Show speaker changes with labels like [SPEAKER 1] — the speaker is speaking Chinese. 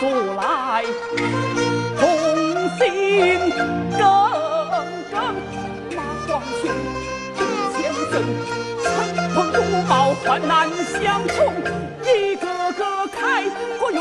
[SPEAKER 1] 素来忠心耿耿，马皇兄郑先生，乘风独茂，患难相从，一个个开国元